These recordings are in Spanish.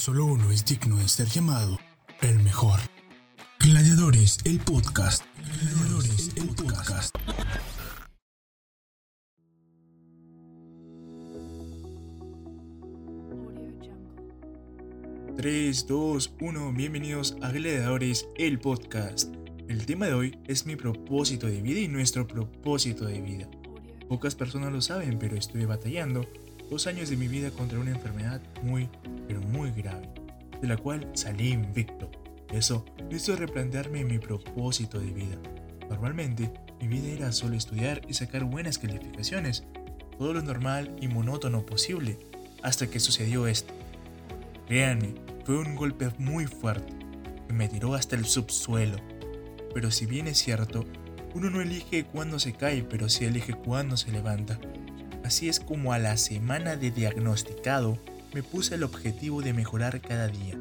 Solo uno es digno de ser llamado el mejor. Gladiadores, el podcast. Gladiadores, el podcast. Tres, dos, uno, bienvenidos a Gladiadores, el podcast. El tema de hoy es mi propósito de vida y nuestro propósito de vida. Pocas personas lo saben, pero estuve batallando dos años de mi vida contra una enfermedad muy, pero muy grave, de la cual salí invicto. Eso me hizo replantearme mi propósito de vida. Normalmente, mi vida era solo estudiar y sacar buenas calificaciones, todo lo normal y monótono posible, hasta que sucedió esto. Créanme, fue un golpe muy fuerte, que me tiró hasta el subsuelo. Pero si bien es cierto, uno no elige cuándo se cae, pero sí elige cuándo se levanta. Así es como a la semana de diagnosticado me puse el objetivo de mejorar cada día.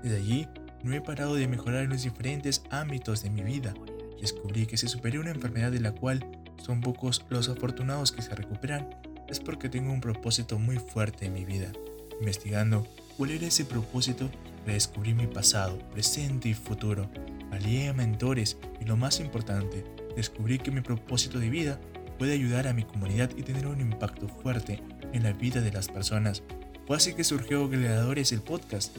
Desde allí no he parado de mejorar en los diferentes ámbitos de mi vida. Descubrí que si superé una enfermedad de la cual son pocos los afortunados que se recuperan, es porque tengo un propósito muy fuerte en mi vida. Investigando cuál era ese propósito, redescubrí mi pasado, presente y futuro. Alié a mentores y lo más importante, descubrí que mi propósito de vida puede ayudar a mi comunidad y tener un impacto fuerte en la vida de las personas. Fue así que surgió Gladiadores el podcast,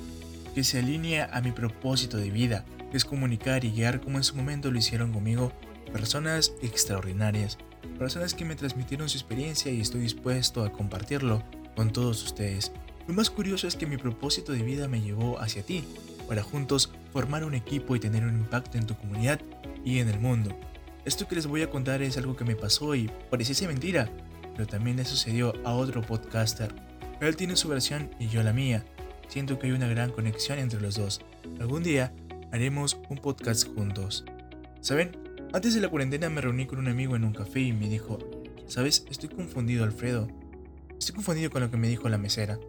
que se alinea a mi propósito de vida, que es comunicar y guiar como en su momento lo hicieron conmigo personas extraordinarias, personas que me transmitieron su experiencia y estoy dispuesto a compartirlo con todos ustedes. Lo más curioso es que mi propósito de vida me llevó hacia ti, para juntos formar un equipo y tener un impacto en tu comunidad y en el mundo. Esto que les voy a contar es algo que me pasó y pareciese mentira, pero también le sucedió a otro podcaster. Él tiene su versión y yo la mía. Siento que hay una gran conexión entre los dos. Algún día haremos un podcast juntos. ¿Saben? Antes de la cuarentena me reuní con un amigo en un café y me dijo, ¿sabes? Estoy confundido, Alfredo. Estoy confundido con lo que me dijo la mesera.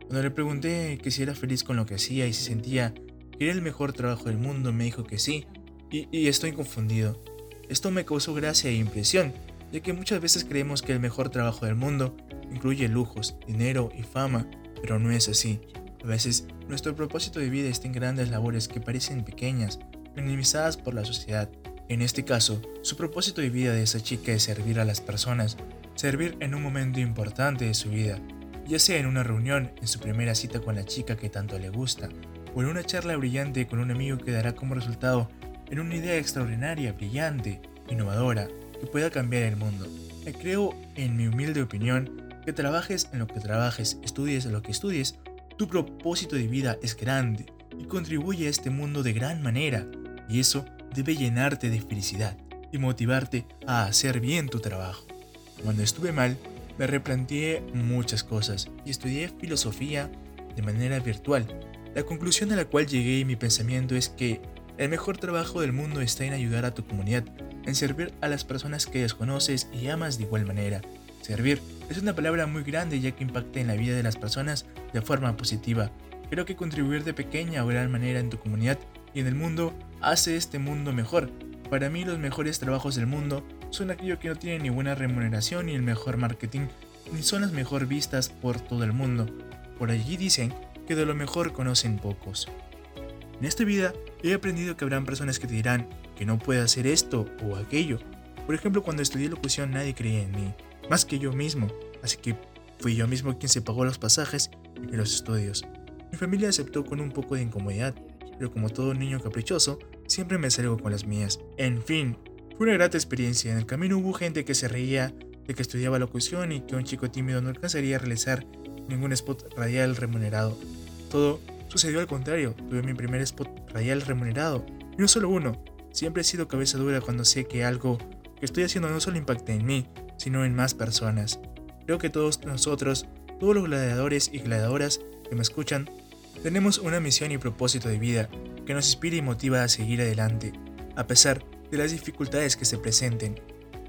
Cuando le pregunté que si era feliz con lo que hacía y si sentía que era el mejor trabajo del mundo, me dijo que sí, y, y estoy confundido. Esto me causó gracia e impresión, ya que muchas veces creemos que el mejor trabajo del mundo incluye lujos, dinero y fama, pero no es así. A veces nuestro propósito de vida está en grandes labores que parecen pequeñas, minimizadas por la sociedad. En este caso, su propósito de vida de esa chica es servir a las personas, servir en un momento importante de su vida, ya sea en una reunión, en su primera cita con la chica que tanto le gusta, o en una charla brillante con un amigo que dará como resultado en una idea extraordinaria, brillante, innovadora, que pueda cambiar el mundo. Creo, en mi humilde opinión, que trabajes en lo que trabajes, estudies en lo que estudies, tu propósito de vida es grande y contribuye a este mundo de gran manera, y eso debe llenarte de felicidad y motivarte a hacer bien tu trabajo. Cuando estuve mal, me replanteé muchas cosas y estudié filosofía de manera virtual. La conclusión a la cual llegué en mi pensamiento es que el mejor trabajo del mundo está en ayudar a tu comunidad, en servir a las personas que desconoces y amas de igual manera. Servir es una palabra muy grande ya que impacta en la vida de las personas de forma positiva. Creo que contribuir de pequeña o gran manera en tu comunidad y en el mundo hace este mundo mejor. Para mí los mejores trabajos del mundo son aquellos que no tienen ni buena remuneración ni el mejor marketing, ni son las mejor vistas por todo el mundo. Por allí dicen que de lo mejor conocen pocos. En esta vida he aprendido que habrán personas que te dirán que no puedo hacer esto o aquello. Por ejemplo, cuando estudié locución nadie creía en mí, más que yo mismo, así que fui yo mismo quien se pagó los pasajes y los estudios. Mi familia aceptó con un poco de incomodidad, pero como todo niño caprichoso, siempre me salgo con las mías. En fin, fue una grata experiencia. En el camino hubo gente que se reía de que estudiaba locución y que un chico tímido no alcanzaría a realizar ningún spot radial remunerado. Todo Sucedió al contrario, tuve mi primer spot radial remunerado, y no solo uno. Siempre he sido cabeza dura cuando sé que algo que estoy haciendo no solo impacta en mí, sino en más personas. Creo que todos nosotros, todos los gladiadores y gladiadoras que me escuchan, tenemos una misión y propósito de vida que nos inspira y motiva a seguir adelante, a pesar de las dificultades que se presenten.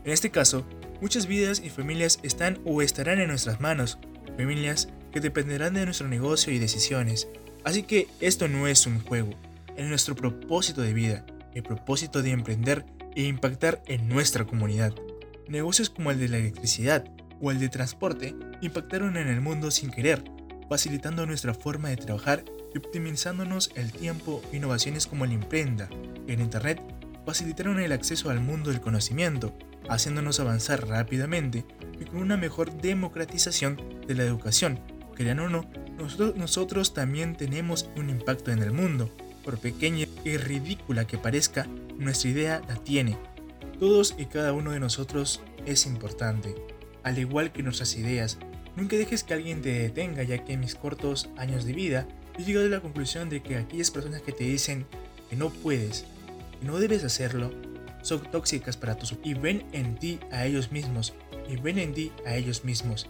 En este caso, muchas vidas y familias están o estarán en nuestras manos, familias que dependerán de nuestro negocio y decisiones, Así que esto no es un juego, es nuestro propósito de vida, el propósito de emprender e impactar en nuestra comunidad. Negocios como el de la electricidad o el de transporte impactaron en el mundo sin querer. facilitando nuestra forma de trabajar y optimizándonos el tiempo. Innovaciones como la imprenta en Internet facilitaron el acceso al mundo del conocimiento, haciéndonos avanzar rápidamente y con una mejor democratización de la educación. Crean o no, nosotros, nosotros también tenemos un impacto en el mundo. Por pequeña y ridícula que parezca, nuestra idea la tiene. Todos y cada uno de nosotros es importante, al igual que nuestras ideas. Nunca dejes que alguien te detenga, ya que en mis cortos años de vida he llegado a la conclusión de que aquellas personas que te dicen que no puedes, que no debes hacerlo, son tóxicas para tu y ven en ti a ellos mismos y ven en ti a ellos mismos.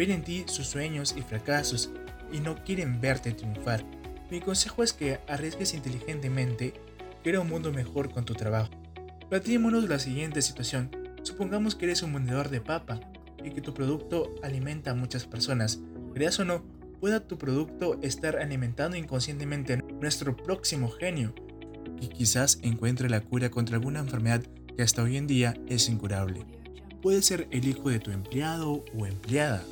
Ven en ti sus sueños y fracasos y no quieren verte triunfar. Mi consejo es que arriesgues inteligentemente, crea un mundo mejor con tu trabajo. Planteémonos la siguiente situación. Supongamos que eres un vendedor de papa y que tu producto alimenta a muchas personas. Creas o no, pueda tu producto estar alimentando inconscientemente a nuestro próximo genio y quizás encuentre la cura contra alguna enfermedad que hasta hoy en día es incurable. Puede ser el hijo de tu empleado o empleada,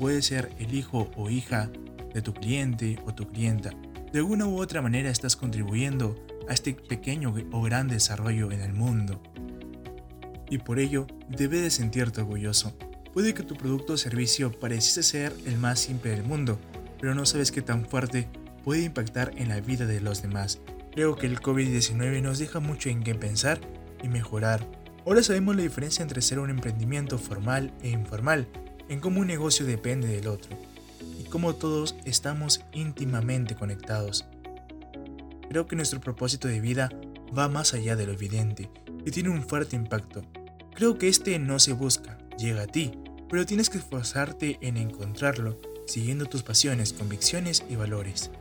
puede ser el hijo o hija de tu cliente o tu clienta. De una u otra manera estás contribuyendo a este pequeño o gran desarrollo en el mundo. Y por ello, debes de sentirte orgulloso. Puede que tu producto o servicio pareciese ser el más simple del mundo, pero no sabes qué tan fuerte puede impactar en la vida de los demás. Creo que el COVID-19 nos deja mucho en qué pensar y mejorar. Ahora sabemos la diferencia entre ser un emprendimiento formal e informal, en cómo un negocio depende del otro, y cómo todos estamos íntimamente conectados. Creo que nuestro propósito de vida va más allá de lo evidente y tiene un fuerte impacto. Creo que este no se busca, llega a ti, pero tienes que esforzarte en encontrarlo, siguiendo tus pasiones, convicciones y valores.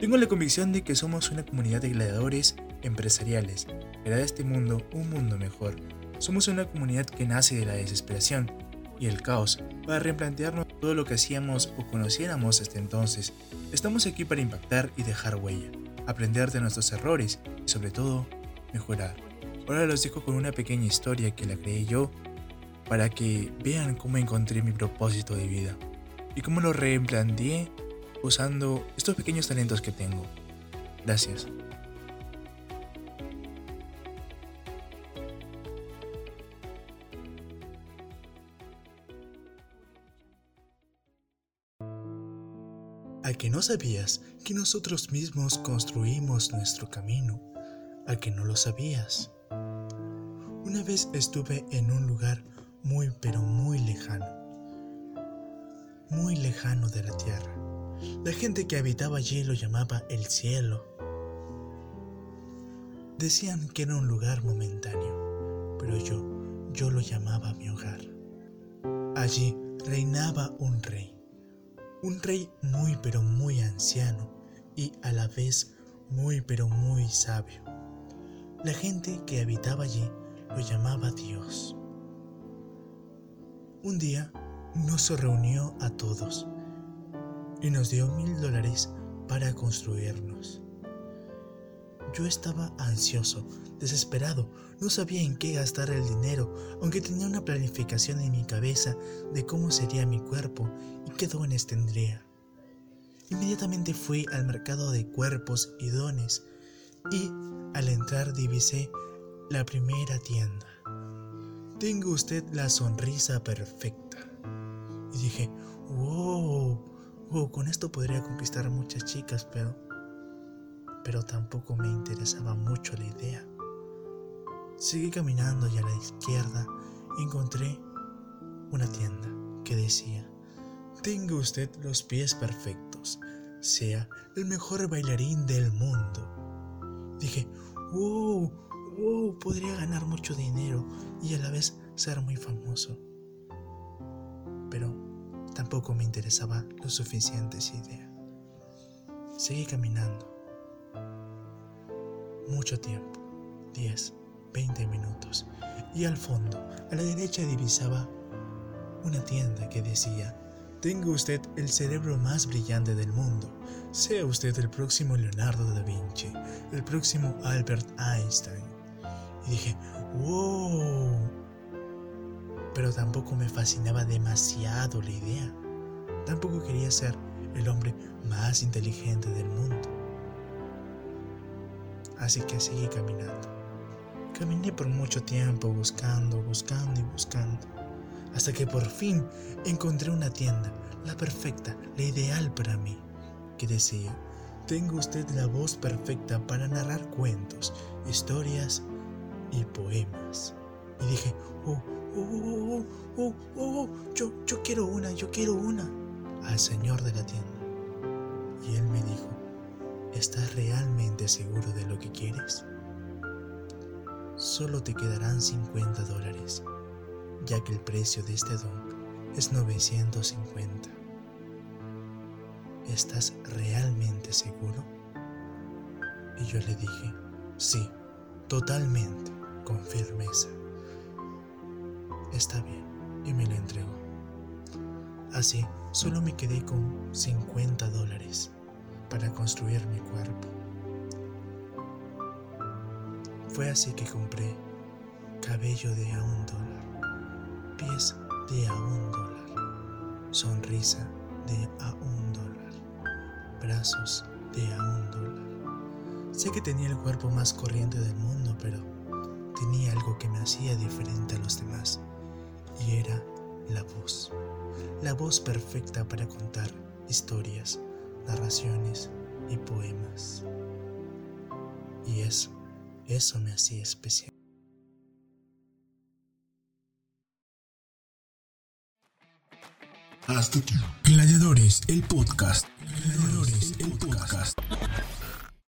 Tengo la convicción de que somos una comunidad de gladiadores empresariales, que hará de este mundo un mundo mejor. Somos una comunidad que nace de la desesperación y el caos para replantearnos todo lo que hacíamos o conociéramos hasta entonces. Estamos aquí para impactar y dejar huella, aprender de nuestros errores y sobre todo mejorar. Ahora los dejo con una pequeña historia que la creé yo para que vean cómo encontré mi propósito de vida y cómo lo replanteé usando estos pequeños talentos que tengo. Gracias. ¿A que no sabías que nosotros mismos construimos nuestro camino? ¿A que no lo sabías? Una vez estuve en un lugar muy pero muy lejano, muy lejano de la tierra. La gente que habitaba allí lo llamaba el cielo. Decían que era un lugar momentáneo, pero yo, yo lo llamaba mi hogar. Allí reinaba un rey, un rey muy pero muy anciano y a la vez muy pero muy sabio. La gente que habitaba allí lo llamaba Dios. Un día nos reunió a todos y nos dio mil dólares para construirnos. Yo estaba ansioso, desesperado, no sabía en qué gastar el dinero, aunque tenía una planificación en mi cabeza de cómo sería mi cuerpo y qué dones tendría. Inmediatamente fui al mercado de cuerpos y dones y al entrar divisé la primera tienda. Tengo usted la sonrisa perfecta. Y dije, wow, con esto podría conquistar muchas chicas, pero... Pero tampoco me interesaba mucho la idea. Seguí caminando y a la izquierda encontré una tienda que decía, tenga usted los pies perfectos, sea el mejor bailarín del mundo. Dije, wow, wow, podría ganar mucho dinero y a la vez ser muy famoso. Pero tampoco me interesaba lo suficiente esa idea. Seguí caminando. Mucho tiempo, 10, 20 minutos, y al fondo, a la derecha divisaba una tienda que decía, tenga usted el cerebro más brillante del mundo, sea usted el próximo Leonardo da Vinci, el próximo Albert Einstein, y dije, wow. Pero tampoco me fascinaba demasiado la idea. Tampoco quería ser el hombre más inteligente del mundo. Así que seguí caminando. Caminé por mucho tiempo buscando, buscando y buscando, hasta que por fin encontré una tienda, la perfecta, la ideal para mí, que decía, tengo usted la voz perfecta para narrar cuentos, historias y poemas. Y dije, oh, oh, oh, oh, oh, oh, yo, yo quiero una, yo quiero una, al señor de la tienda. ¿Estás realmente seguro de lo que quieres? Solo te quedarán 50 dólares, ya que el precio de este don es 950. ¿Estás realmente seguro? Y yo le dije, sí, totalmente, con firmeza. Está bien, y me lo entregó. Así, solo me quedé con 50 dólares para construir mi cuerpo. Fue así que compré cabello de a un dólar, pies de a un dólar, sonrisa de a un dólar, brazos de a un dólar. Sé que tenía el cuerpo más corriente del mundo, pero tenía algo que me hacía diferente a los demás, y era la voz. La voz perfecta para contar historias, narraciones y poemas. Y eso eso me hacía especial. Hasta aquí. Gladiadores, el podcast. Gladiadores, el podcast.